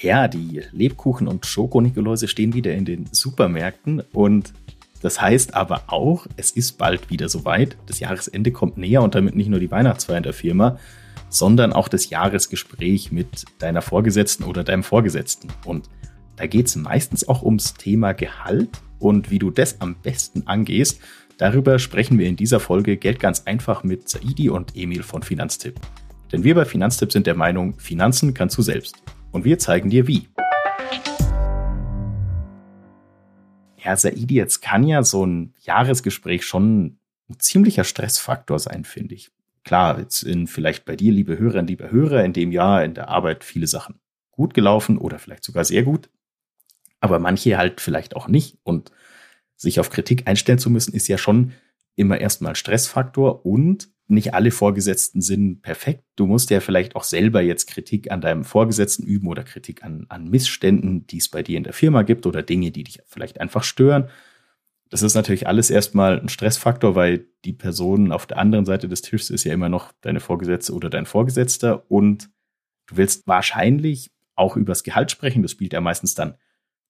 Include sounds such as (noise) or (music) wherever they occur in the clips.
Ja, die Lebkuchen und Schokonikoläuse stehen wieder in den Supermärkten und das heißt aber auch, es ist bald wieder soweit. Das Jahresende kommt näher und damit nicht nur die Weihnachtsfeier in der Firma, sondern auch das Jahresgespräch mit deiner Vorgesetzten oder deinem Vorgesetzten. Und da geht es meistens auch ums Thema Gehalt und wie du das am besten angehst. Darüber sprechen wir in dieser Folge Geld ganz einfach mit Saidi und Emil von Finanztipp. Denn wir bei Finanztipp sind der Meinung, Finanzen kannst du selbst. Und wir zeigen dir wie. Ja, Saidi, jetzt kann ja so ein Jahresgespräch schon ein ziemlicher Stressfaktor sein, finde ich. Klar, jetzt sind vielleicht bei dir, liebe Hörerinnen, liebe Hörer, in dem Jahr in der Arbeit viele Sachen gut gelaufen oder vielleicht sogar sehr gut. Aber manche halt vielleicht auch nicht. Und sich auf Kritik einstellen zu müssen, ist ja schon immer erstmal Stressfaktor und nicht alle Vorgesetzten sind perfekt. Du musst ja vielleicht auch selber jetzt Kritik an deinem Vorgesetzten üben oder Kritik an, an Missständen, die es bei dir in der Firma gibt oder Dinge, die dich vielleicht einfach stören. Das ist natürlich alles erstmal ein Stressfaktor, weil die Person auf der anderen Seite des Tisches ist ja immer noch deine Vorgesetzte oder dein Vorgesetzter und du willst wahrscheinlich auch übers Gehalt sprechen. Das spielt ja meistens dann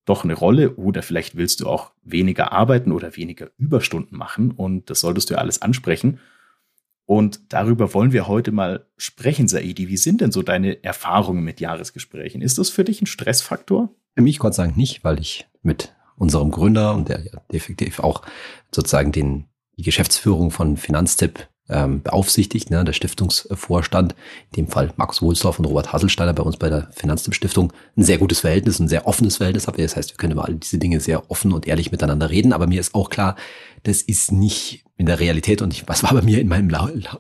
doch eine Rolle oder vielleicht willst du auch weniger arbeiten oder weniger Überstunden machen und das solltest du ja alles ansprechen. Und darüber wollen wir heute mal sprechen, Saidi. Wie sind denn so deine Erfahrungen mit Jahresgesprächen? Ist das für dich ein Stressfaktor? Für mich Gott sei Dank nicht, weil ich mit unserem Gründer und der ja definitiv auch sozusagen den, die Geschäftsführung von Finanztipp ähm, beaufsichtigt, ne, der Stiftungsvorstand, in dem Fall Markus Wohlsdorf und Robert Hasselsteiner bei uns bei der Finanzstiftung, ein sehr gutes Verhältnis, ein sehr offenes Verhältnis habe. Das heißt, wir können über all diese Dinge sehr offen und ehrlich miteinander reden. Aber mir ist auch klar, das ist nicht in der Realität und ich, was war bei mir in, meinem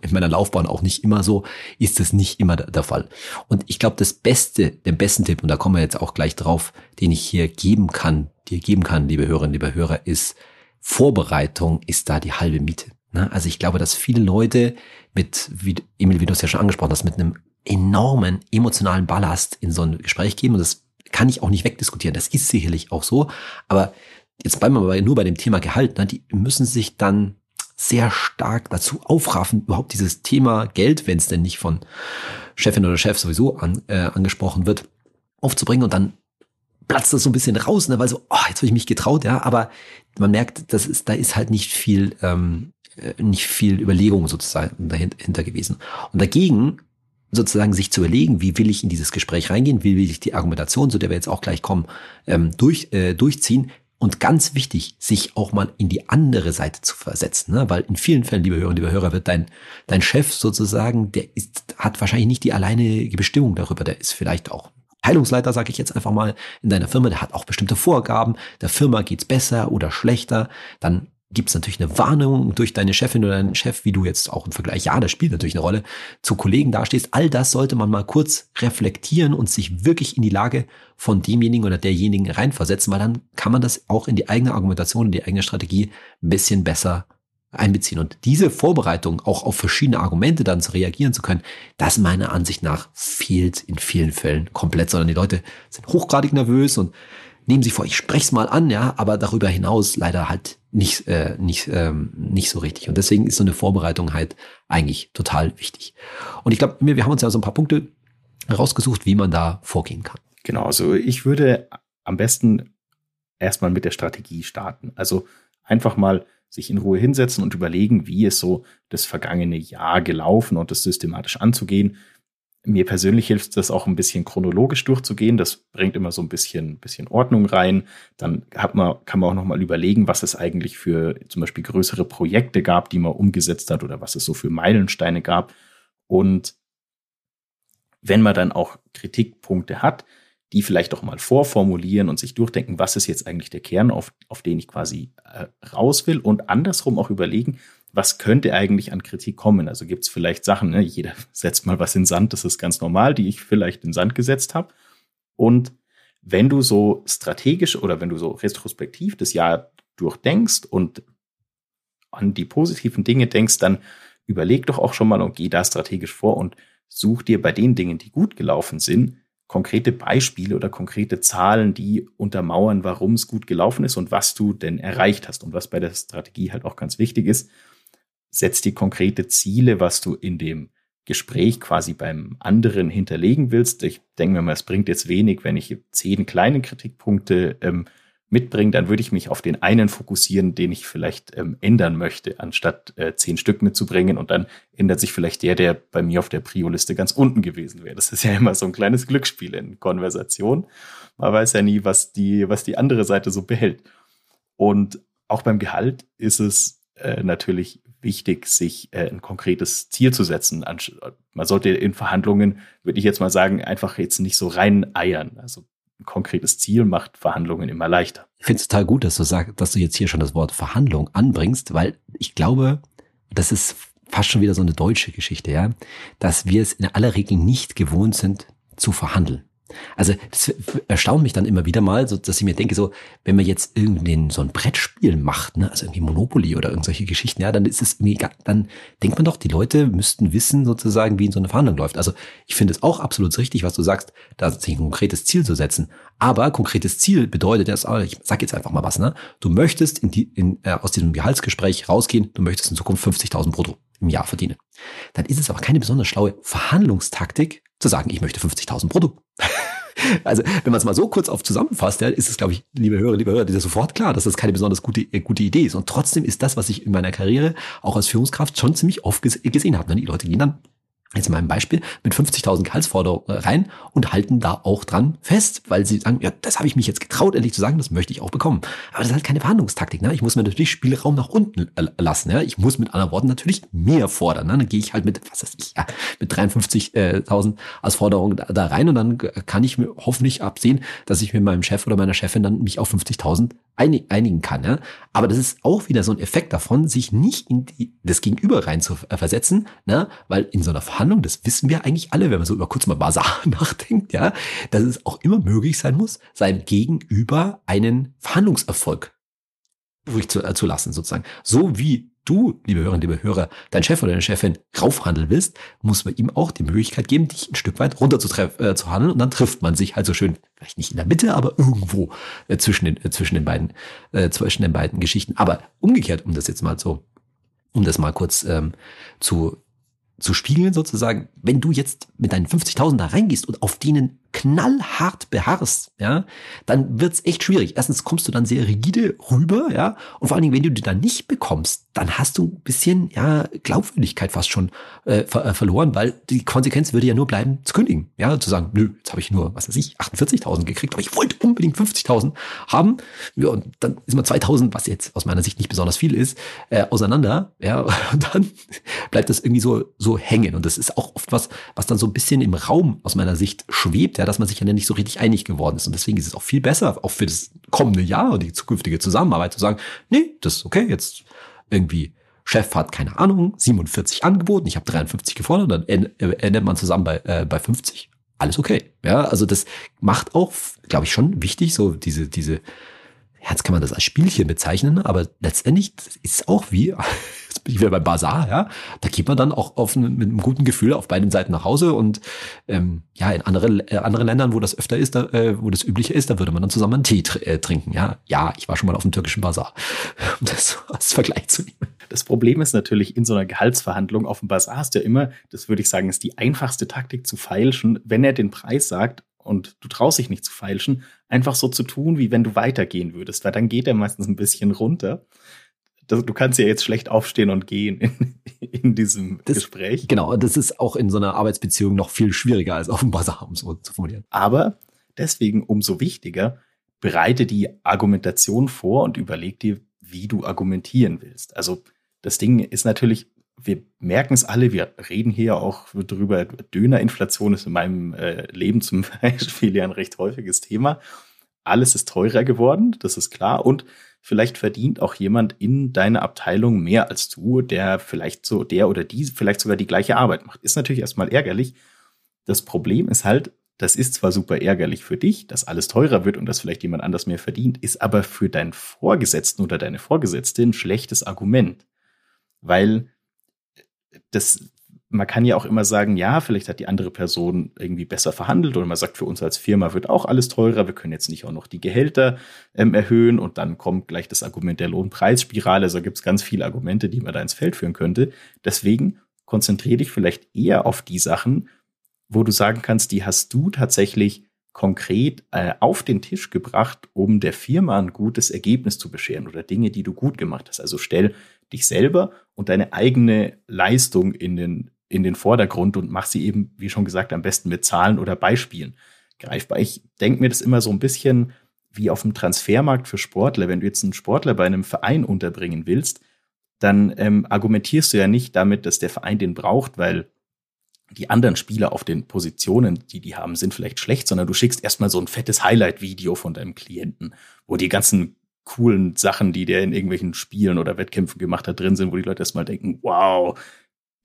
in meiner Laufbahn auch nicht immer so, ist das nicht immer der, der Fall. Und ich glaube, das Beste, den besten Tipp, und da kommen wir jetzt auch gleich drauf, den ich hier geben kann, dir geben kann, liebe Hörerinnen, liebe Hörer, ist, Vorbereitung ist da die halbe Miete. Ne? Also ich glaube, dass viele Leute mit, wie Emil, wie du es ja schon angesprochen hast, mit einem enormen emotionalen Ballast in so ein Gespräch gehen und das kann ich auch nicht wegdiskutieren. Das ist sicherlich auch so. Aber jetzt bleiben wir mal nur bei dem Thema Gehalt. Ne? Die müssen sich dann sehr stark dazu aufraffen, überhaupt dieses Thema Geld, wenn es denn nicht von Chefin oder Chef sowieso an, äh, angesprochen wird, aufzubringen und dann platzt das so ein bisschen raus, ne, weil so, oh, jetzt habe ich mich getraut, ja, aber man merkt, das ist, da ist halt nicht viel ähm, äh, nicht viel Überlegung sozusagen dahinter gewesen. Und dagegen sozusagen sich zu überlegen, wie will ich in dieses Gespräch reingehen, wie will ich die Argumentation, zu der wir jetzt auch gleich kommen, ähm, durch, äh, durchziehen. Und ganz wichtig, sich auch mal in die andere Seite zu versetzen, ne? weil in vielen Fällen, liebe Hörer liebe Hörer, wird dein, dein Chef sozusagen, der ist, hat wahrscheinlich nicht die alleinige Bestimmung darüber, der ist vielleicht auch Heilungsleiter, sage ich jetzt einfach mal, in deiner Firma, der hat auch bestimmte Vorgaben, der Firma geht's besser oder schlechter, dann gibt es natürlich eine Warnung durch deine Chefin oder deinen Chef, wie du jetzt auch im Vergleich, ja, das spielt natürlich eine Rolle, zu Kollegen dastehst. All das sollte man mal kurz reflektieren und sich wirklich in die Lage von demjenigen oder derjenigen reinversetzen, weil dann kann man das auch in die eigene Argumentation, in die eigene Strategie ein bisschen besser einbeziehen. Und diese Vorbereitung, auch auf verschiedene Argumente dann zu reagieren zu können, das meiner Ansicht nach fehlt in vielen Fällen komplett, sondern die Leute sind hochgradig nervös und nehmen sich vor, ich spreche es mal an, ja, aber darüber hinaus leider halt nicht, äh, nicht, ähm, nicht so richtig. Und deswegen ist so eine Vorbereitung halt eigentlich total wichtig. Und ich glaube, wir haben uns ja so ein paar Punkte rausgesucht, wie man da vorgehen kann. Genau, also ich würde am besten erstmal mit der Strategie starten. Also einfach mal sich in Ruhe hinsetzen und überlegen, wie ist so das vergangene Jahr gelaufen und das systematisch anzugehen mir persönlich hilft das auch ein bisschen chronologisch durchzugehen. Das bringt immer so ein bisschen, bisschen Ordnung rein. Dann hat man, kann man auch nochmal überlegen, was es eigentlich für zum Beispiel größere Projekte gab, die man umgesetzt hat oder was es so für Meilensteine gab. Und wenn man dann auch Kritikpunkte hat, die vielleicht auch mal vorformulieren und sich durchdenken, was ist jetzt eigentlich der Kern, auf, auf den ich quasi äh, raus will und andersrum auch überlegen, was könnte eigentlich an Kritik kommen? Also gibt es vielleicht Sachen, ne? jeder (laughs) setzt mal was in Sand, das ist ganz normal, die ich vielleicht in Sand gesetzt habe. Und wenn du so strategisch oder wenn du so retrospektiv das Jahr durchdenkst und an die positiven Dinge denkst, dann überleg doch auch schon mal und geh da strategisch vor und such dir bei den Dingen, die gut gelaufen sind, konkrete Beispiele oder konkrete Zahlen, die untermauern, warum es gut gelaufen ist und was du denn erreicht hast und was bei der Strategie halt auch ganz wichtig ist setz dir konkrete Ziele, was du in dem Gespräch quasi beim anderen hinterlegen willst, ich denke mir mal, es bringt jetzt wenig, wenn ich zehn kleine Kritikpunkte ähm, mitbringe, dann würde ich mich auf den einen fokussieren, den ich vielleicht ähm, ändern möchte, anstatt äh, zehn Stück mitzubringen und dann ändert sich vielleicht der, der bei mir auf der Prio-Liste ganz unten gewesen wäre. Das ist ja immer so ein kleines Glücksspiel in Konversation. Man weiß ja nie, was die, was die andere Seite so behält. Und auch beim Gehalt ist es äh, natürlich wichtig, sich äh, ein konkretes Ziel zu setzen. Man sollte in Verhandlungen, würde ich jetzt mal sagen, einfach jetzt nicht so rein eiern. Also ein konkretes Ziel macht Verhandlungen immer leichter. Ich finde es total gut, dass du sagst, dass du jetzt hier schon das Wort Verhandlung anbringst, weil ich glaube, das ist fast schon wieder so eine deutsche Geschichte, ja, dass wir es in aller Regel nicht gewohnt sind zu verhandeln. Also das erstaunt mich dann immer wieder mal, so dass ich mir denke, so wenn man jetzt irgendwie so ein Brettspiel macht, ne, also irgendwie Monopoly oder irgendwelche Geschichten, ja, dann ist es mega, dann denkt man doch, die Leute müssten wissen sozusagen, wie in so eine Verhandlung läuft. Also ich finde es auch absolut richtig, was du sagst, da sich ein konkretes Ziel zu setzen. Aber konkretes Ziel bedeutet jetzt, ich sag jetzt einfach mal was, ne, du möchtest in die, in, äh, aus diesem Gehaltsgespräch rausgehen, du möchtest in Zukunft 50.000 brutto im Jahr verdienen. Dann ist es aber keine besonders schlaue Verhandlungstaktik, zu sagen, ich möchte 50.000 brutto. (laughs) also, wenn man es mal so kurz auf zusammenfasst, ja, ist es, glaube ich, liebe Hörer, liebe Hörer, ist sofort klar, dass das keine besonders gute, äh, gute Idee ist. Und trotzdem ist das, was ich in meiner Karriere auch als Führungskraft schon ziemlich oft gesehen habe. Ne? Die Leute gehen dann jetzt in meinem Beispiel, mit 50.000 Gehaltsforderungen rein und halten da auch dran fest, weil sie sagen, ja, das habe ich mich jetzt getraut, ehrlich zu sagen, das möchte ich auch bekommen. Aber das ist halt keine Verhandlungstaktik. Ne? Ich muss mir natürlich Spielraum nach unten lassen. Ja? Ich muss mit anderen Worten natürlich mehr fordern. Ne? Dann gehe ich halt mit, was weiß ich, ja, mit 53.000 als Forderung da, da rein und dann kann ich mir hoffentlich absehen, dass ich mit meinem Chef oder meiner Chefin dann mich auf 50.000 einigen kann. Ja? Aber das ist auch wieder so ein Effekt davon, sich nicht in die, das Gegenüber rein zu versetzen, ne? weil in so einer Verhandlung, das wissen wir eigentlich alle, wenn man so über kurz mal Basar (laughs) nachdenkt, ja, dass es auch immer möglich sein muss, sein Gegenüber einen Verhandlungserfolg zu, äh, zu lassen, sozusagen. So wie du, liebe Hörerinnen, liebe Hörer, dein Chef oder deine Chefin raufhandeln willst, muss man ihm auch die Möglichkeit geben, dich ein Stück weit runter zu, äh, zu handeln und dann trifft man sich halt so schön, vielleicht nicht in der Mitte, aber irgendwo äh, zwischen, den, äh, zwischen, den beiden, äh, zwischen den beiden Geschichten. Aber umgekehrt, um das jetzt mal so, um das mal kurz ähm, zu, zu spiegeln sozusagen, wenn du jetzt mit deinen 50.000 da reingehst und auf denen knallhart beharrst, ja, dann wird's echt schwierig. Erstens kommst du dann sehr rigide rüber, ja, und vor allen Dingen, wenn du die dann nicht bekommst, dann hast du ein bisschen, ja, Glaubwürdigkeit fast schon äh, ver äh, verloren, weil die Konsequenz würde ja nur bleiben, zu kündigen, ja, zu sagen, nö, jetzt habe ich nur, was weiß ich, 48.000 gekriegt, aber ich wollte unbedingt 50.000 haben, ja, und dann ist man 2.000, was jetzt aus meiner Sicht nicht besonders viel ist, äh, auseinander, ja, (laughs) und dann bleibt das irgendwie so so hängen. Und das ist auch oft was, was dann so ein bisschen im Raum aus meiner Sicht schwebt ja, dass man sich ja nicht so richtig einig geworden ist. Und deswegen ist es auch viel besser, auch für das kommende Jahr und die zukünftige Zusammenarbeit zu sagen, nee, das ist okay, jetzt irgendwie Chef hat, keine Ahnung, 47 angeboten, ich habe 53 gefordert, dann endet man zusammen bei, äh, bei 50. Alles okay. Ja, also das macht auch, glaube ich, schon wichtig, so diese, diese jetzt kann man das als Spielchen bezeichnen, aber letztendlich ist es auch wie, (laughs) jetzt bin ich wieder beim Bazar, ja, da geht man dann auch auf, mit einem guten Gefühl auf beiden Seiten nach Hause und ähm, ja, in andere, äh, andere Ländern, wo das öfter ist, da, äh, wo das üblicher ist, da würde man dann zusammen einen Tee tr äh, trinken, ja. Ja, ich war schon mal auf dem türkischen Bazar, (laughs) um das als Vergleich zu nehmen. Das Problem ist natürlich, in so einer Gehaltsverhandlung auf dem Bazar du ja immer, das würde ich sagen, ist die einfachste Taktik zu feilschen, wenn er den Preis sagt und du traust dich nicht zu feilschen, einfach so zu tun, wie wenn du weitergehen würdest, weil dann geht er meistens ein bisschen runter. Das, du kannst ja jetzt schlecht aufstehen und gehen in, in diesem das, Gespräch. Genau, das ist auch in so einer Arbeitsbeziehung noch viel schwieriger als auf dem Bazar, um so zu formulieren. Aber deswegen umso wichtiger, bereite die Argumentation vor und überleg dir, wie du argumentieren willst. Also das Ding ist natürlich, wir merken es alle, wir reden hier auch drüber, Dönerinflation ist in meinem äh, Leben zum (laughs) Beispiel ja ein recht häufiges Thema. Alles ist teurer geworden, das ist klar. Und vielleicht verdient auch jemand in deiner Abteilung mehr als du, der vielleicht so, der oder die vielleicht sogar die gleiche Arbeit macht. Ist natürlich erstmal ärgerlich. Das Problem ist halt, das ist zwar super ärgerlich für dich, dass alles teurer wird und dass vielleicht jemand anders mehr verdient, ist aber für deinen Vorgesetzten oder deine Vorgesetzte ein schlechtes Argument. Weil das, man kann ja auch immer sagen, ja, vielleicht hat die andere Person irgendwie besser verhandelt oder man sagt, für uns als Firma wird auch alles teurer, wir können jetzt nicht auch noch die Gehälter ähm, erhöhen und dann kommt gleich das Argument der Lohnpreisspirale. Also gibt es ganz viele Argumente, die man da ins Feld führen könnte. Deswegen konzentriere dich vielleicht eher auf die Sachen, wo du sagen kannst, die hast du tatsächlich konkret äh, auf den Tisch gebracht, um der Firma ein gutes Ergebnis zu bescheren oder Dinge, die du gut gemacht hast. Also stell dich selber und deine eigene Leistung in den, in den Vordergrund und mach sie eben, wie schon gesagt, am besten mit Zahlen oder Beispielen greifbar. Ich denke mir das immer so ein bisschen wie auf dem Transfermarkt für Sportler. Wenn du jetzt einen Sportler bei einem Verein unterbringen willst, dann ähm, argumentierst du ja nicht damit, dass der Verein den braucht, weil die anderen Spieler auf den Positionen, die die haben, sind vielleicht schlecht, sondern du schickst erstmal so ein fettes Highlight-Video von deinem Klienten, wo die ganzen coolen Sachen, die der in irgendwelchen Spielen oder Wettkämpfen gemacht hat, drin sind, wo die Leute erstmal denken, wow,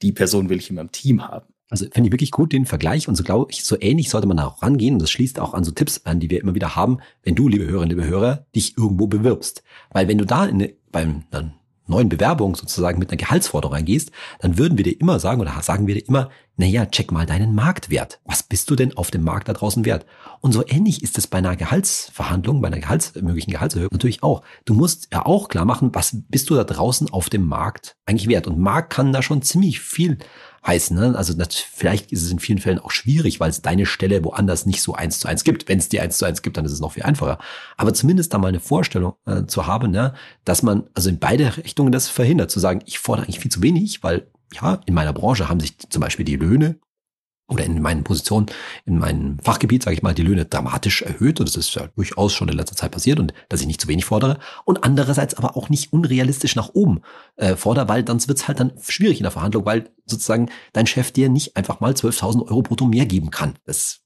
die Person will ich in meinem Team haben. Also finde ich wirklich gut den Vergleich und so glaube ich, so ähnlich sollte man da auch rangehen und das schließt auch an so Tipps an, die wir immer wieder haben, wenn du, liebe Hörerinnen, liebe Hörer, dich irgendwo bewirbst. Weil wenn du da in, beim dann neuen Bewerbung sozusagen mit einer Gehaltsforderung reingehst, dann würden wir dir immer sagen oder sagen wir dir immer, naja, check mal deinen Marktwert. Was bist du denn auf dem Markt da draußen wert? Und so ähnlich ist es bei einer Gehaltsverhandlung, bei einer Gehalts, möglichen Gehaltserhöhung natürlich auch. Du musst ja auch klar machen, was bist du da draußen auf dem Markt eigentlich wert? Und Markt kann da schon ziemlich viel heißen. Ne? Also das, vielleicht ist es in vielen Fällen auch schwierig, weil es deine Stelle woanders nicht so eins zu eins gibt. Wenn es die eins zu eins gibt, dann ist es noch viel einfacher. Aber zumindest da mal eine Vorstellung äh, zu haben, ne? dass man also in beide Richtungen das verhindert, zu sagen, ich fordere eigentlich viel zu wenig, weil ja, in meiner Branche haben sich zum Beispiel die Löhne oder in meinen Positionen, in meinem Fachgebiet, sage ich mal, die Löhne dramatisch erhöht und das ist ja durchaus schon in letzter Zeit passiert und dass ich nicht zu wenig fordere und andererseits aber auch nicht unrealistisch nach oben äh, fordere, weil dann wird's halt dann schwierig in der Verhandlung, weil sozusagen dein Chef dir nicht einfach mal 12.000 Euro brutto mehr geben kann. Das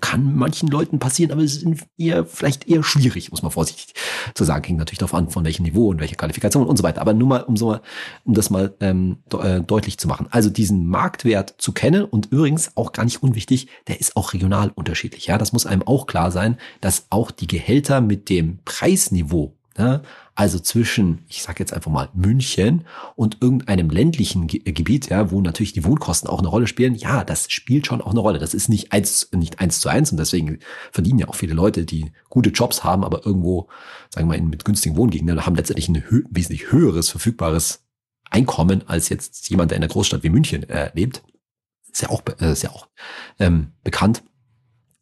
kann manchen Leuten passieren, aber es ist eher, vielleicht eher schwierig, muss man vorsichtig zu sagen. Hängt natürlich darauf an, von welchem Niveau und welcher Qualifikation und so weiter. Aber nur mal, um so mal, um das mal ähm, de äh, deutlich zu machen. Also diesen Marktwert zu kennen und übrigens auch gar nicht unwichtig, der ist auch regional unterschiedlich. Ja, das muss einem auch klar sein, dass auch die Gehälter mit dem Preisniveau Ne? Also zwischen, ich sage jetzt einfach mal München und irgendeinem ländlichen Ge äh, Gebiet, ja, wo natürlich die Wohnkosten auch eine Rolle spielen. Ja, das spielt schon auch eine Rolle. Das ist nicht eins, nicht eins zu eins und deswegen verdienen ja auch viele Leute, die gute Jobs haben, aber irgendwo, sagen wir mal, mit günstigen Wohngegenden haben letztendlich ein hö wesentlich höheres verfügbares Einkommen als jetzt jemand, der in einer Großstadt wie München äh, lebt. Ist ja auch, äh, ist ja auch ähm, bekannt.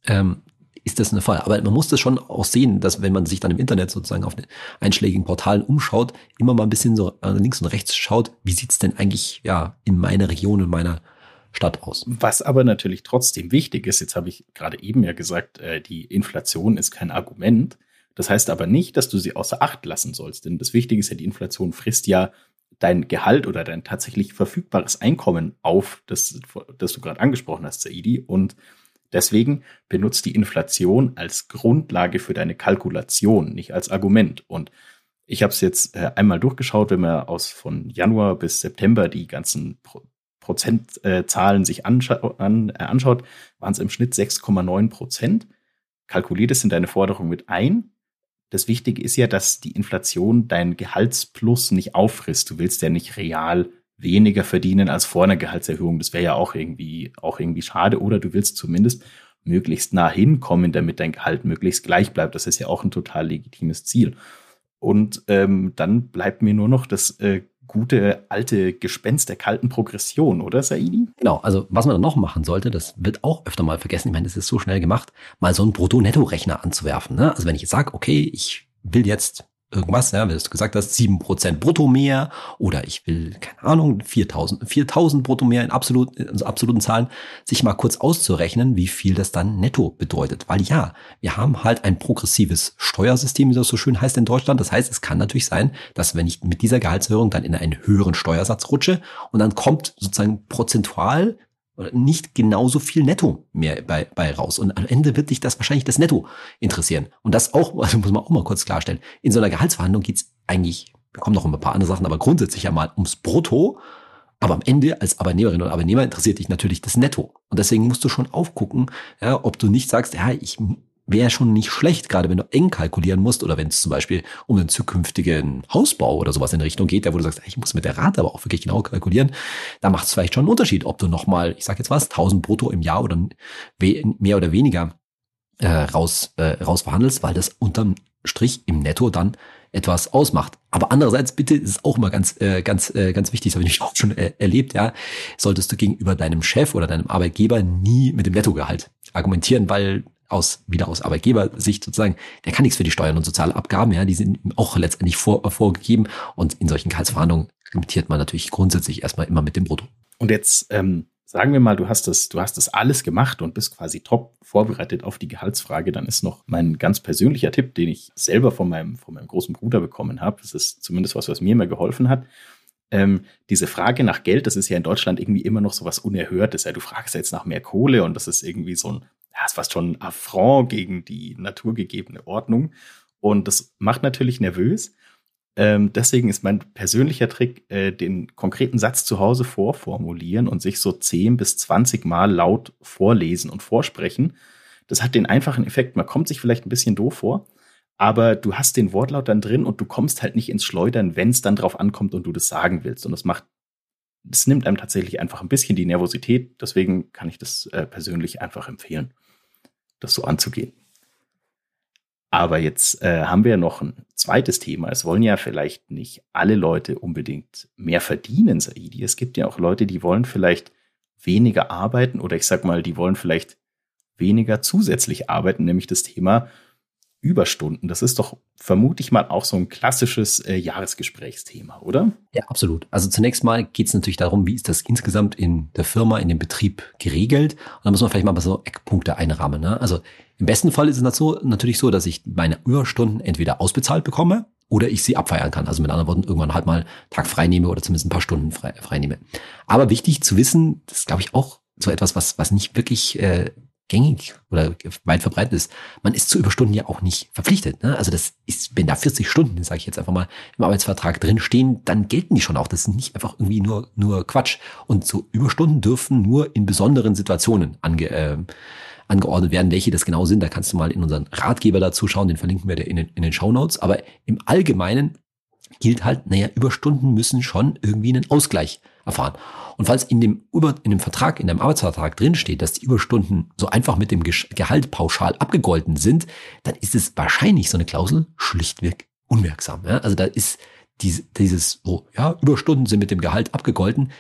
Ähm, ist das eine Fall. Aber man muss das schon auch sehen, dass wenn man sich dann im Internet sozusagen auf den einschlägigen Portalen umschaut, immer mal ein bisschen so links und rechts schaut, wie sieht's denn eigentlich ja in meiner Region, in meiner Stadt aus. Was aber natürlich trotzdem wichtig ist, jetzt habe ich gerade eben ja gesagt, äh, die Inflation ist kein Argument. Das heißt aber nicht, dass du sie außer Acht lassen sollst, denn das Wichtige ist ja, die Inflation frisst ja dein Gehalt oder dein tatsächlich verfügbares Einkommen auf, das, das du gerade angesprochen hast, Saidi. Und Deswegen benutzt die Inflation als Grundlage für deine Kalkulation, nicht als Argument. Und ich habe es jetzt äh, einmal durchgeschaut, wenn man aus von Januar bis September die ganzen Pro Prozentzahlen sich anscha an, äh, anschaut, waren es im Schnitt 6,9 Prozent. Kalkuliert es in deine Forderung mit ein. Das Wichtige ist ja, dass die Inflation dein Gehaltsplus nicht auffrisst. Du willst ja nicht real weniger verdienen als vor einer Gehaltserhöhung. Das wäre ja auch irgendwie, auch irgendwie schade. Oder du willst zumindest möglichst nah hinkommen, damit dein Gehalt möglichst gleich bleibt. Das ist ja auch ein total legitimes Ziel. Und ähm, dann bleibt mir nur noch das äh, gute alte Gespenst der kalten Progression, oder Saidi? Genau, also was man dann noch machen sollte, das wird auch öfter mal vergessen, ich meine, das ist so schnell gemacht, mal so einen Brutto-Netto-Rechner anzuwerfen. Ne? Also wenn ich jetzt sage, okay, ich will jetzt irgendwas, ja, wenn du gesagt hast, sieben Prozent brutto mehr oder ich will, keine Ahnung, 4000, 4000 brutto mehr in absolut, in absoluten Zahlen, sich mal kurz auszurechnen, wie viel das dann netto bedeutet. Weil ja, wir haben halt ein progressives Steuersystem, wie das so schön heißt in Deutschland. Das heißt, es kann natürlich sein, dass wenn ich mit dieser Gehaltserhöhung dann in einen höheren Steuersatz rutsche und dann kommt sozusagen prozentual nicht genauso viel Netto mehr bei, bei raus. Und am Ende wird dich das wahrscheinlich das Netto interessieren. Und das auch, also muss man auch mal kurz klarstellen. In so einer Gehaltsverhandlung geht's eigentlich, wir kommen noch um ein paar andere Sachen, aber grundsätzlich ja mal ums Brutto. Aber am Ende als Arbeitnehmerin oder Arbeitnehmer interessiert dich natürlich das Netto. Und deswegen musst du schon aufgucken, ja, ob du nicht sagst, ja, ich wäre schon nicht schlecht, gerade wenn du eng kalkulieren musst oder wenn es zum Beispiel um den zukünftigen Hausbau oder sowas in Richtung geht, da wo du sagst, ich muss mit der Rate aber auch wirklich genau kalkulieren, da macht es vielleicht schon einen Unterschied, ob du nochmal, ich sag jetzt was, 1000 brutto im Jahr oder mehr oder weniger äh, raus, äh, raus verhandelst, weil das unterm Strich im Netto dann etwas ausmacht. Aber andererseits bitte ist auch immer ganz, äh, ganz, äh, ganz wichtig, das habe ich (laughs) auch schon äh, erlebt, ja, solltest du gegenüber deinem Chef oder deinem Arbeitgeber nie mit dem Nettogehalt argumentieren, weil aus, wieder aus Arbeitgebersicht sozusagen, der kann nichts für die Steuern und soziale Abgaben, ja, die sind auch letztendlich vor, vorgegeben und in solchen Gehaltsverhandlungen limitiert man natürlich grundsätzlich erstmal immer mit dem Brutto. Und jetzt ähm, sagen wir mal, du hast das, du hast das alles gemacht und bist quasi top vorbereitet auf die Gehaltsfrage, dann ist noch mein ganz persönlicher Tipp, den ich selber von meinem, von meinem großen Bruder bekommen habe. Das ist zumindest was, was mir immer geholfen hat. Ähm, diese Frage nach Geld, das ist ja in Deutschland irgendwie immer noch so was Unerhörtes. Ja, du fragst jetzt nach mehr Kohle und das ist irgendwie so ein, ja, ist fast schon ein Affront gegen die naturgegebene Ordnung. Und das macht natürlich nervös. Ähm, deswegen ist mein persönlicher Trick, äh, den konkreten Satz zu Hause vorformulieren und sich so 10 bis 20 Mal laut vorlesen und vorsprechen. Das hat den einfachen Effekt, man kommt sich vielleicht ein bisschen doof vor, aber du hast den Wortlaut dann drin und du kommst halt nicht ins Schleudern, wenn es dann drauf ankommt und du das sagen willst. Und das macht, das nimmt einem tatsächlich einfach ein bisschen die Nervosität. Deswegen kann ich das äh, persönlich einfach empfehlen, das so anzugehen. Aber jetzt äh, haben wir noch ein zweites Thema. Es wollen ja vielleicht nicht alle Leute unbedingt mehr verdienen, Saidi. Es gibt ja auch Leute, die wollen vielleicht weniger arbeiten oder ich sag mal, die wollen vielleicht weniger zusätzlich arbeiten, nämlich das Thema Überstunden. Das ist doch vermute ich mal auch so ein klassisches äh, Jahresgesprächsthema, oder? Ja, absolut. Also zunächst mal geht es natürlich darum, wie ist das insgesamt in der Firma, in dem Betrieb geregelt. Und da muss man vielleicht mal so Eckpunkte einrahmen. Ne? Also im besten Fall ist es natürlich so, dass ich meine Überstunden entweder ausbezahlt bekomme oder ich sie abfeiern kann. Also mit anderen Worten, irgendwann halt mal Tag frei nehme oder zumindest ein paar Stunden frei, frei nehme. Aber wichtig zu wissen, das ist, glaube ich, auch so etwas, was, was nicht wirklich äh, gängig oder weit verbreitet ist, man ist zu Überstunden ja auch nicht verpflichtet. Ne? Also das ist, wenn da 40 Stunden, sage ich jetzt einfach mal, im Arbeitsvertrag drin stehen, dann gelten die schon auch. Das ist nicht einfach irgendwie nur, nur Quatsch. Und so Überstunden dürfen nur in besonderen Situationen ange, äh, angeordnet werden. Welche das genau sind, da kannst du mal in unseren Ratgeber dazu schauen, den verlinken wir dir in den, in den Show Notes. Aber im Allgemeinen gilt halt, naja, Überstunden müssen schon irgendwie einen Ausgleich erfahren. Und falls in dem, Über, in dem Vertrag, in dem Arbeitsvertrag drinsteht, dass die Überstunden so einfach mit dem Gehalt pauschal abgegolten sind, dann ist es wahrscheinlich so eine Klausel schlichtweg unwirksam. Ja? Also da ist diese, dieses, oh, ja, Überstunden sind mit dem Gehalt abgegolten.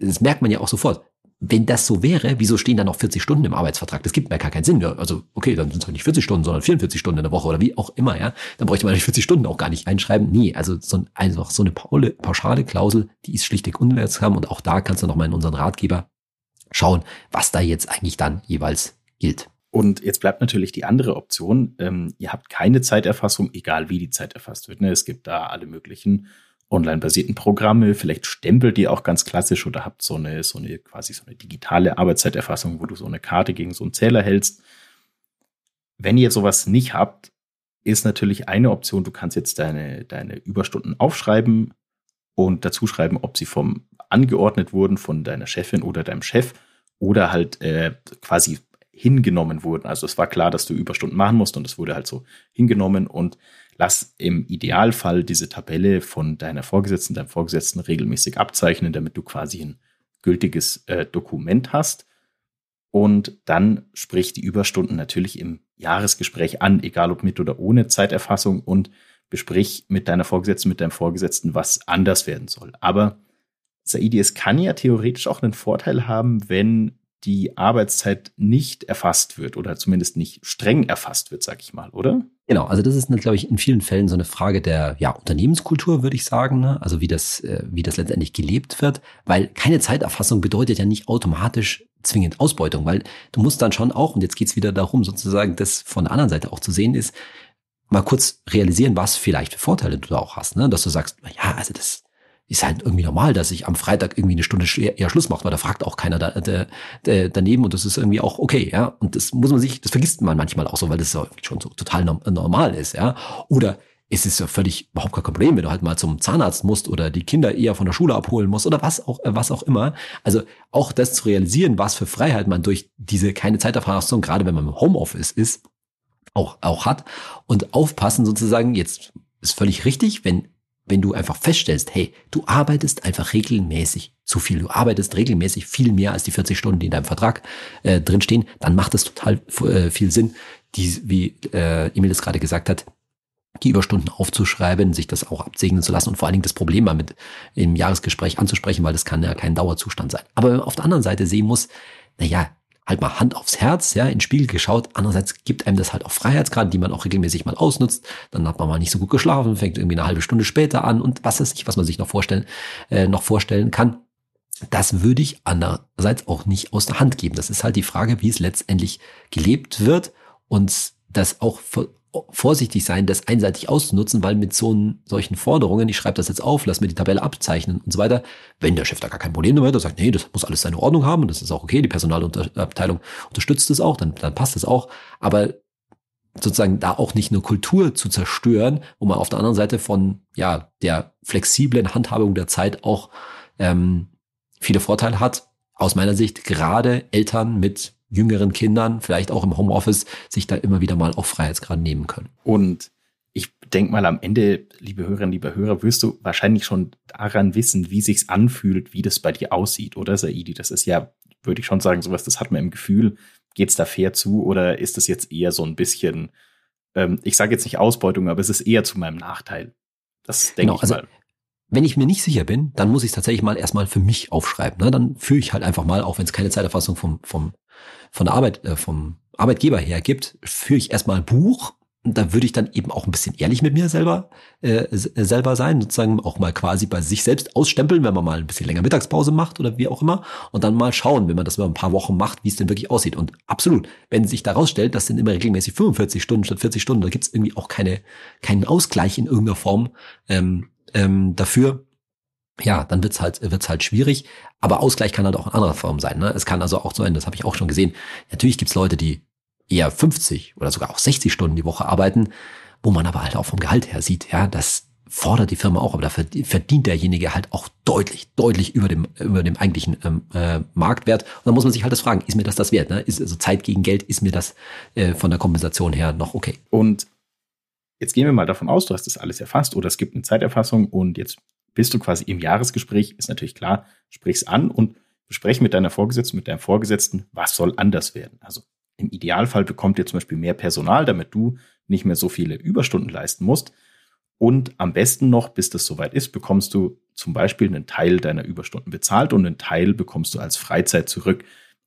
Das merkt man ja auch sofort wenn das so wäre, wieso stehen da noch 40 Stunden im Arbeitsvertrag? Das gibt mir gar keinen Sinn. Also, okay, dann sind es nicht 40 Stunden, sondern 44 Stunden in der Woche oder wie auch immer, ja. Dann bräuchte man die 40 Stunden auch gar nicht einschreiben. Nee, also so ein, einfach so eine pauschale Klausel, die ist schlichtweg unwirksam und auch da kannst du nochmal in unseren Ratgeber schauen, was da jetzt eigentlich dann jeweils gilt. Und jetzt bleibt natürlich die andere Option. Ähm, ihr habt keine Zeiterfassung, egal wie die Zeit erfasst wird. Ne? Es gibt da alle möglichen online-basierten Programme. Vielleicht stempelt ihr auch ganz klassisch oder habt so eine, so eine quasi so eine digitale Arbeitszeiterfassung, wo du so eine Karte gegen so einen Zähler hältst. Wenn ihr sowas nicht habt, ist natürlich eine Option, du kannst jetzt deine, deine Überstunden aufschreiben und dazu schreiben, ob sie vom angeordnet wurden von deiner Chefin oder deinem Chef oder halt äh, quasi hingenommen wurden. Also es war klar, dass du Überstunden machen musst und es wurde halt so hingenommen und lass im Idealfall diese Tabelle von deiner Vorgesetzten, deinem Vorgesetzten regelmäßig abzeichnen, damit du quasi ein gültiges äh, Dokument hast. Und dann sprich die Überstunden natürlich im Jahresgespräch an, egal ob mit oder ohne Zeiterfassung und besprich mit deiner Vorgesetzten, mit deinem Vorgesetzten, was anders werden soll. Aber Saidi, es kann ja theoretisch auch einen Vorteil haben, wenn die Arbeitszeit nicht erfasst wird oder zumindest nicht streng erfasst wird, sag ich mal, oder? Genau, also das ist, glaube ich, in vielen Fällen so eine Frage der ja, Unternehmenskultur, würde ich sagen, ne? also wie das, äh, wie das letztendlich gelebt wird, weil keine Zeiterfassung bedeutet ja nicht automatisch zwingend Ausbeutung, weil du musst dann schon auch, und jetzt geht's wieder darum, sozusagen das von der anderen Seite auch zu sehen ist, mal kurz realisieren, was vielleicht für Vorteile du da auch hast, ne? dass du sagst, ja, also das ist halt irgendwie normal, dass ich am Freitag irgendwie eine Stunde eher Schluss mache, weil da fragt auch keiner da, da, da, daneben und das ist irgendwie auch okay, ja. Und das muss man sich, das vergisst man manchmal auch so, weil das schon so total normal ist, ja. Oder es ist ja völlig überhaupt kein Problem, wenn du halt mal zum Zahnarzt musst oder die Kinder eher von der Schule abholen musst oder was auch, was auch immer. Also auch das zu realisieren, was für Freiheit man durch diese keine Zeiterfassung, gerade wenn man im Homeoffice ist, auch, auch hat und aufpassen sozusagen, jetzt ist völlig richtig, wenn wenn du einfach feststellst, hey, du arbeitest einfach regelmäßig zu viel, du arbeitest regelmäßig viel mehr als die 40 Stunden, die in deinem Vertrag äh, drinstehen, dann macht es total äh, viel Sinn, die, wie äh, Emil es gerade gesagt hat, die Überstunden aufzuschreiben, sich das auch absegnen zu lassen und vor allen Dingen das Problem mal mit im Jahresgespräch anzusprechen, weil das kann ja kein Dauerzustand sein. Aber auf der anderen Seite sehen muss, na ja, halt mal Hand aufs Herz, ja, in Spiegel geschaut. Andererseits gibt einem das halt auch Freiheitsgrade, die man auch regelmäßig mal ausnutzt. Dann hat man mal nicht so gut geschlafen, fängt irgendwie eine halbe Stunde später an und was ist ich, was man sich noch vorstellen, äh, noch vorstellen kann. Das würde ich andererseits auch nicht aus der Hand geben. Das ist halt die Frage, wie es letztendlich gelebt wird und das auch vorsichtig sein, das einseitig auszunutzen, weil mit so solchen Forderungen, ich schreibe das jetzt auf, lass mir die Tabelle abzeichnen und so weiter, wenn der Chef da gar kein Problem damit hat, sagt, nee, das muss alles seine Ordnung haben und das ist auch okay, die Personalabteilung unterstützt es auch, dann, dann passt es auch, aber sozusagen da auch nicht eine Kultur zu zerstören, wo man auf der anderen Seite von ja der flexiblen Handhabung der Zeit auch ähm, viele Vorteile hat. Aus meiner Sicht gerade Eltern mit jüngeren Kindern, vielleicht auch im Homeoffice, sich da immer wieder mal auf Freiheitsgrad nehmen können. Und ich denke mal, am Ende, liebe Hörerinnen, liebe Hörer, wirst du wahrscheinlich schon daran wissen, wie sich's anfühlt, wie das bei dir aussieht, oder Saidi? Das ist ja, würde ich schon sagen, sowas, das hat man im Gefühl. Geht's da fair zu oder ist das jetzt eher so ein bisschen, ähm, ich sage jetzt nicht Ausbeutung, aber es ist eher zu meinem Nachteil. Das denke genau, ich also mal wenn ich mir nicht sicher bin, dann muss ich es tatsächlich mal erstmal für mich aufschreiben. Ne? Dann führe ich halt einfach mal, auch wenn es keine Zeiterfassung vom, vom, von der Arbeit, äh, vom Arbeitgeber her gibt, führe ich erstmal ein Buch. Und da würde ich dann eben auch ein bisschen ehrlich mit mir selber, äh, selber sein, sozusagen auch mal quasi bei sich selbst ausstempeln, wenn man mal ein bisschen länger Mittagspause macht oder wie auch immer. Und dann mal schauen, wenn man das über ein paar Wochen macht, wie es denn wirklich aussieht. Und absolut, wenn sich da rausstellt, das sind immer regelmäßig 45 Stunden statt 40 Stunden, da gibt es irgendwie auch keine, keinen Ausgleich in irgendeiner Form. Ähm, ähm, dafür, ja, dann wird's halt, wird's halt schwierig. Aber Ausgleich kann halt auch in anderer Form sein. Ne? Es kann also auch so sein, das habe ich auch schon gesehen. Natürlich gibt's Leute, die eher 50 oder sogar auch 60 Stunden die Woche arbeiten, wo man aber halt auch vom Gehalt her sieht, ja, das fordert die Firma auch, aber da verdient derjenige halt auch deutlich, deutlich über dem, über dem eigentlichen ähm, äh, Marktwert. Und dann muss man sich halt das fragen, ist mir das das wert? Ne? Ist also Zeit gegen Geld, ist mir das äh, von der Kompensation her noch okay? Und Jetzt gehen wir mal davon aus, du hast das alles erfasst oder es gibt eine Zeiterfassung und jetzt bist du quasi im Jahresgespräch, ist natürlich klar, sprich's an und besprech mit deiner Vorgesetzten, mit deinem Vorgesetzten, was soll anders werden. Also im Idealfall bekommt ihr zum Beispiel mehr Personal, damit du nicht mehr so viele Überstunden leisten musst. Und am besten noch, bis das soweit ist, bekommst du zum Beispiel einen Teil deiner Überstunden bezahlt und einen Teil bekommst du als Freizeit zurück.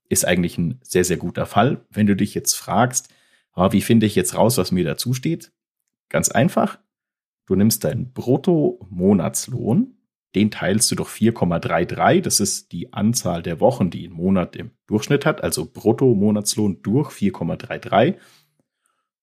Ist eigentlich ein sehr, sehr guter Fall. Wenn du dich jetzt fragst, ah, wie finde ich jetzt raus, was mir dazu steht, Ganz einfach. Du nimmst deinen Brutto-Monatslohn, den teilst du durch 4,33. Das ist die Anzahl der Wochen, die ein Monat im Durchschnitt hat. Also Brutto-Monatslohn durch 4,33.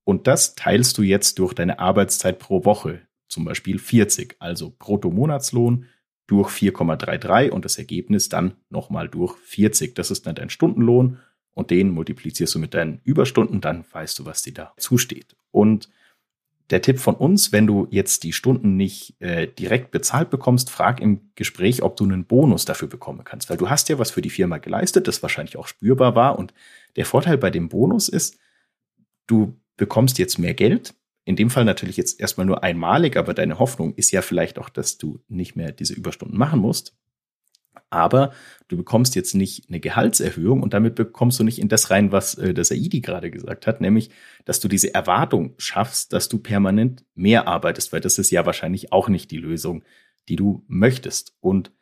Und das teilst du jetzt durch deine Arbeitszeit pro Woche. Zum Beispiel 40. Also Brutto-Monatslohn durch 4,33 und das Ergebnis dann nochmal durch 40. Das ist dann dein Stundenlohn und den multiplizierst du mit deinen Überstunden, dann weißt du, was dir da zusteht. Und der Tipp von uns, wenn du jetzt die Stunden nicht äh, direkt bezahlt bekommst, frag im Gespräch, ob du einen Bonus dafür bekommen kannst. Weil du hast ja was für die Firma geleistet, das wahrscheinlich auch spürbar war. Und der Vorteil bei dem Bonus ist, du bekommst jetzt mehr Geld. In dem Fall natürlich jetzt erstmal nur einmalig, aber deine Hoffnung ist ja vielleicht auch, dass du nicht mehr diese Überstunden machen musst aber du bekommst jetzt nicht eine Gehaltserhöhung und damit bekommst du nicht in das rein, was äh, der Saidi gerade gesagt hat, nämlich, dass du diese Erwartung schaffst, dass du permanent mehr arbeitest, weil das ist ja wahrscheinlich auch nicht die Lösung, die du möchtest. Und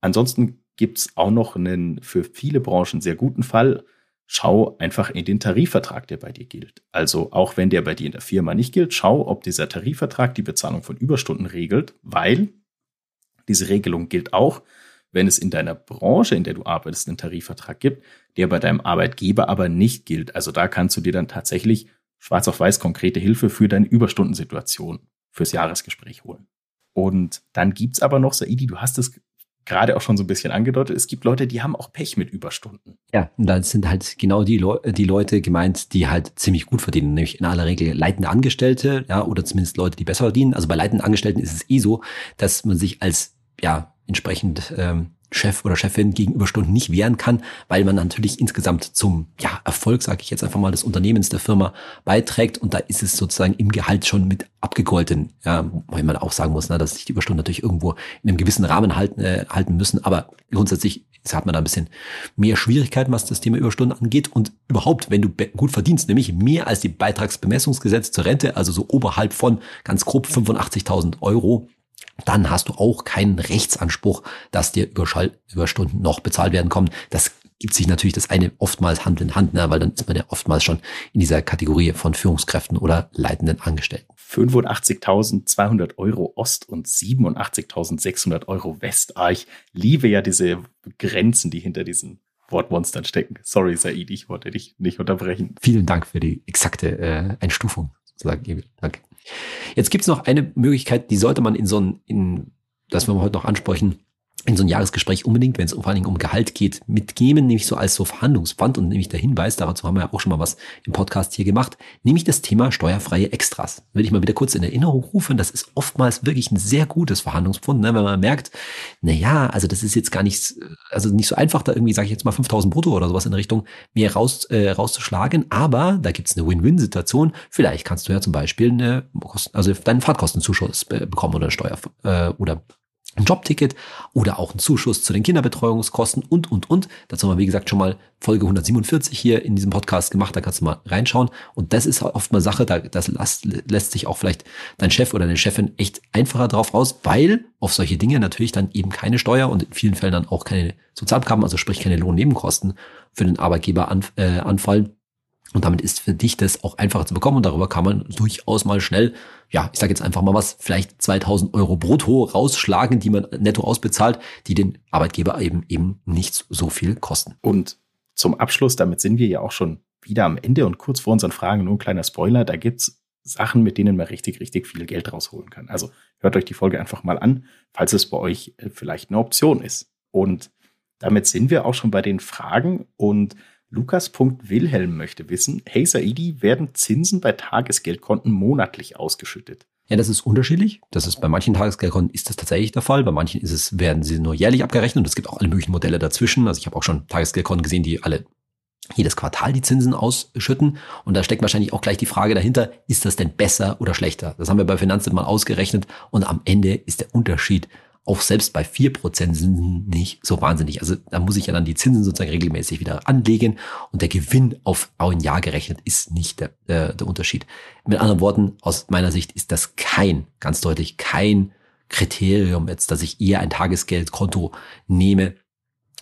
ansonsten gibt's auch noch einen für viele Branchen sehr guten Fall. Schau einfach in den Tarifvertrag, der bei dir gilt. Also auch wenn der bei dir in der Firma nicht gilt, schau, ob dieser Tarifvertrag die Bezahlung von Überstunden regelt, weil diese Regelung gilt auch wenn es in deiner Branche, in der du arbeitest, einen Tarifvertrag gibt, der bei deinem Arbeitgeber aber nicht gilt. Also da kannst du dir dann tatsächlich schwarz auf weiß konkrete Hilfe für deine Überstundensituation fürs Jahresgespräch holen. Und dann gibt's aber noch, Saidi, du hast es gerade auch schon so ein bisschen angedeutet, es gibt Leute, die haben auch Pech mit Überstunden. Ja, und da sind halt genau die, Le die Leute gemeint, die halt ziemlich gut verdienen, nämlich in aller Regel leitende Angestellte, ja, oder zumindest Leute, die besser verdienen. Also bei leitenden Angestellten ist es eh so, dass man sich als, ja, entsprechend ähm, Chef oder Chefin gegenüber Stunden nicht wehren kann, weil man natürlich insgesamt zum ja, Erfolg, sage ich jetzt einfach mal, des Unternehmens der Firma beiträgt und da ist es sozusagen im Gehalt schon mit abgegolten. Ja, weil man auch sagen muss, ne, dass sich die Überstunden natürlich irgendwo in einem gewissen Rahmen halten, äh, halten müssen, aber grundsätzlich hat man da ein bisschen mehr Schwierigkeiten, was das Thema Überstunden angeht. Und überhaupt, wenn du gut verdienst, nämlich mehr als die Beitragsbemessungsgesetz zur Rente, also so oberhalb von ganz grob 85.000 Euro, dann hast du auch keinen Rechtsanspruch, dass dir Überstunden noch bezahlt werden kommen. Das gibt sich natürlich das eine oftmals Hand in Hand, ne, weil dann ist man ja oftmals schon in dieser Kategorie von Führungskräften oder leitenden Angestellten. 85.200 Euro Ost und 87.600 Euro West. Ah, ich liebe ja diese Grenzen, die hinter diesen Wortmonstern stecken. Sorry, Said, ich wollte dich nicht unterbrechen. Vielen Dank für die exakte äh, Einstufung, sozusagen. Danke. Jetzt gibt es noch eine Möglichkeit, die sollte man in so ein, in, das wir heute noch ansprechen, in so ein Jahresgespräch unbedingt, wenn es vor allen Dingen um Gehalt geht, mitgeben, nämlich so als so Verhandlungsband und nämlich der Hinweis, dazu haben wir ja auch schon mal was im Podcast hier gemacht, nämlich das Thema steuerfreie Extras. Will ich mal wieder kurz in Erinnerung rufen, das ist oftmals wirklich ein sehr gutes Verhandlungspfund, ne, wenn man merkt, na ja, also das ist jetzt gar nicht, also nicht so einfach, da irgendwie, sage ich jetzt mal 5000 brutto oder sowas in Richtung mehr raus, äh, rauszuschlagen, aber da gibt's eine Win-Win-Situation. Vielleicht kannst du ja zum Beispiel eine, also deinen Fahrtkostenzuschuss bekommen oder Steuer äh, oder ein Jobticket oder auch ein Zuschuss zu den Kinderbetreuungskosten und, und, und. Dazu haben wir, wie gesagt, schon mal Folge 147 hier in diesem Podcast gemacht. Da kannst du mal reinschauen. Und das ist oft mal Sache, da, das lässt, lässt sich auch vielleicht dein Chef oder deine Chefin echt einfacher drauf raus, weil auf solche Dinge natürlich dann eben keine Steuer und in vielen Fällen dann auch keine Sozialabgaben, also sprich keine Lohnnebenkosten für den Arbeitgeber an, äh, anfallen. Und damit ist für dich das auch einfacher zu bekommen und darüber kann man durchaus mal schnell, ja, ich sage jetzt einfach mal was, vielleicht 2000 Euro brutto rausschlagen, die man netto ausbezahlt, die den Arbeitgeber eben eben nicht so viel kosten. Und zum Abschluss, damit sind wir ja auch schon wieder am Ende und kurz vor unseren Fragen nur ein kleiner Spoiler, da gibt's Sachen, mit denen man richtig, richtig viel Geld rausholen kann. Also hört euch die Folge einfach mal an, falls es bei euch äh, vielleicht eine Option ist. Und damit sind wir auch schon bei den Fragen und Lukas.Wilhelm möchte wissen, hey Saidi, werden Zinsen bei Tagesgeldkonten monatlich ausgeschüttet? Ja, das ist unterschiedlich. Das ist bei manchen Tagesgeldkonten ist das tatsächlich der Fall. Bei manchen ist es, werden sie nur jährlich abgerechnet und es gibt auch alle möglichen Modelle dazwischen. Also ich habe auch schon Tagesgeldkonten gesehen, die alle jedes Quartal die Zinsen ausschütten. Und da steckt wahrscheinlich auch gleich die Frage dahinter, ist das denn besser oder schlechter? Das haben wir bei Finanzen mal ausgerechnet und am Ende ist der Unterschied auch selbst bei vier Prozent sind nicht so wahnsinnig. Also da muss ich ja dann die Zinsen sozusagen regelmäßig wieder anlegen und der Gewinn auf ein Jahr gerechnet ist nicht der, der, der Unterschied. Mit anderen Worten, aus meiner Sicht ist das kein, ganz deutlich kein Kriterium jetzt, dass ich eher ein Tagesgeldkonto nehme,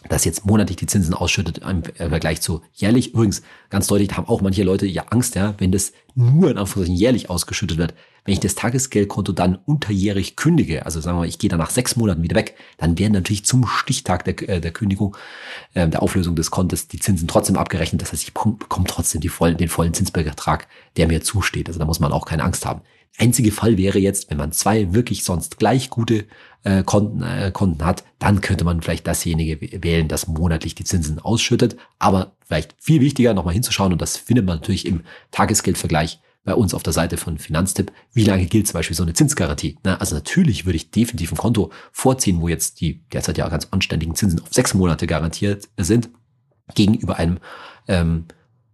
das jetzt monatlich die Zinsen ausschüttet im Vergleich zu jährlich. Übrigens, ganz deutlich haben auch manche Leute ja Angst, ja, wenn das nur in Anführungszeichen jährlich ausgeschüttet wird. Wenn ich das Tagesgeldkonto dann unterjährig kündige, also sagen wir mal, ich gehe dann nach sechs Monaten wieder weg, dann werden natürlich zum Stichtag der, äh, der Kündigung, äh, der Auflösung des Kontes die Zinsen trotzdem abgerechnet. Das heißt, ich bekomme trotzdem die vollen, den vollen Zinsbetrag, der mir zusteht. Also da muss man auch keine Angst haben. Einzige Fall wäre jetzt, wenn man zwei wirklich sonst gleich gute äh, Konten, äh, Konten hat, dann könnte man vielleicht dasjenige wählen, das monatlich die Zinsen ausschüttet. Aber vielleicht viel wichtiger, nochmal hinzuschauen, und das findet man natürlich im Tagesgeldvergleich bei uns auf der Seite von Finanztipp, wie lange gilt zum Beispiel so eine Zinsgarantie? Na, also natürlich würde ich definitiv ein Konto vorziehen, wo jetzt die derzeit ja ganz anständigen Zinsen auf sechs Monate garantiert sind, gegenüber einem ähm,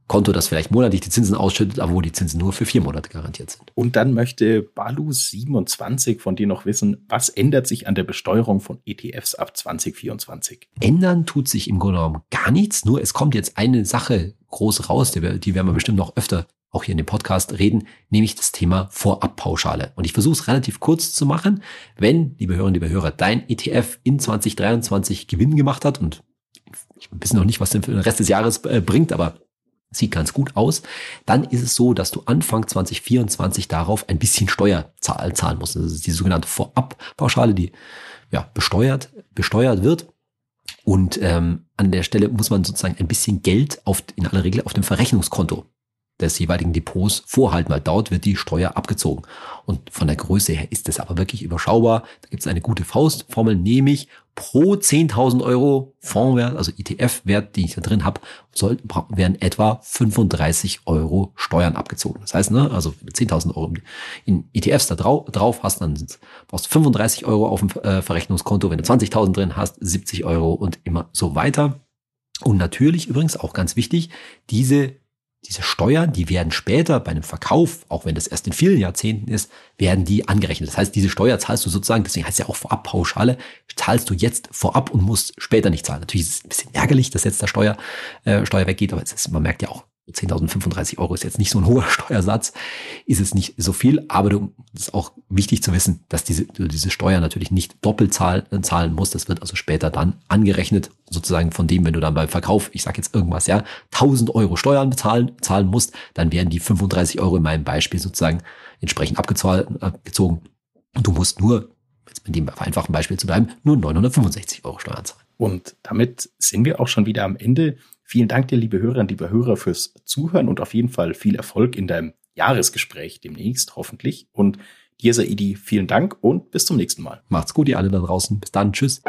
Konto, das vielleicht monatlich die Zinsen ausschüttet, aber wo die Zinsen nur für vier Monate garantiert sind. Und dann möchte Balu27 von dir noch wissen, was ändert sich an der Besteuerung von ETFs ab 2024? Ändern tut sich im Grunde genommen gar nichts, nur es kommt jetzt eine Sache groß raus, die, die werden wir bestimmt noch öfter auch hier in dem Podcast reden, nämlich das Thema Vorabpauschale. Und ich versuche es relativ kurz zu machen. Wenn, liebe Hörerinnen, liebe Hörer, dein ETF in 2023 Gewinn gemacht hat und ich weiß noch nicht, was denn für den Rest des Jahres äh, bringt, aber sieht ganz gut aus, dann ist es so, dass du Anfang 2024 darauf ein bisschen Steuer zahlen musst. Das ist die sogenannte Vorabpauschale, die ja, besteuert, besteuert wird. Und ähm, an der Stelle muss man sozusagen ein bisschen Geld auf, in aller Regel auf dem Verrechnungskonto des jeweiligen Depots vorhalten, weil dort wird die Steuer abgezogen. Und von der Größe her ist das aber wirklich überschaubar. Da gibt es eine gute Faustformel, nämlich pro 10.000 Euro Fondswert, also ETF-Wert, den ich da drin habe, werden etwa 35 Euro Steuern abgezogen. Das heißt, ne, also wenn du 10.000 Euro in ETFs da drauf, drauf hast, dann brauchst du 35 Euro auf dem äh, Verrechnungskonto. Wenn du 20.000 drin hast, 70 Euro und immer so weiter. Und natürlich übrigens auch ganz wichtig, diese diese Steuern, die werden später bei einem Verkauf, auch wenn das erst in vielen Jahrzehnten ist, werden die angerechnet. Das heißt, diese Steuer zahlst du sozusagen, deswegen heißt es ja auch Vorabpauschale, zahlst du jetzt vorab und musst später nicht zahlen. Natürlich ist es ein bisschen ärgerlich, dass jetzt der Steuer, äh, Steuer weggeht, aber ist, man merkt ja auch, 10.035 Euro ist jetzt nicht so ein hoher (laughs) Steuersatz, ist es nicht so viel, aber es ist auch wichtig zu wissen, dass diese, du diese Steuer natürlich nicht doppelt äh, zahlen musst. Das wird also später dann angerechnet, sozusagen von dem, wenn du dann beim Verkauf, ich sage jetzt irgendwas, ja, 1000 Euro Steuern bezahlen, zahlen musst, dann werden die 35 Euro in meinem Beispiel sozusagen entsprechend abgezogen. Und du musst nur, jetzt mit dem vereinfachten Beispiel zu bleiben, nur 965 Euro Steuern zahlen. Und damit sind wir auch schon wieder am Ende Vielen Dank dir, liebe Hörerinnen, liebe Hörer, fürs Zuhören und auf jeden Fall viel Erfolg in deinem Jahresgespräch demnächst, hoffentlich. Und dir, Saidi, vielen Dank und bis zum nächsten Mal. Macht's gut, ihr alle da draußen. Bis dann. Tschüss.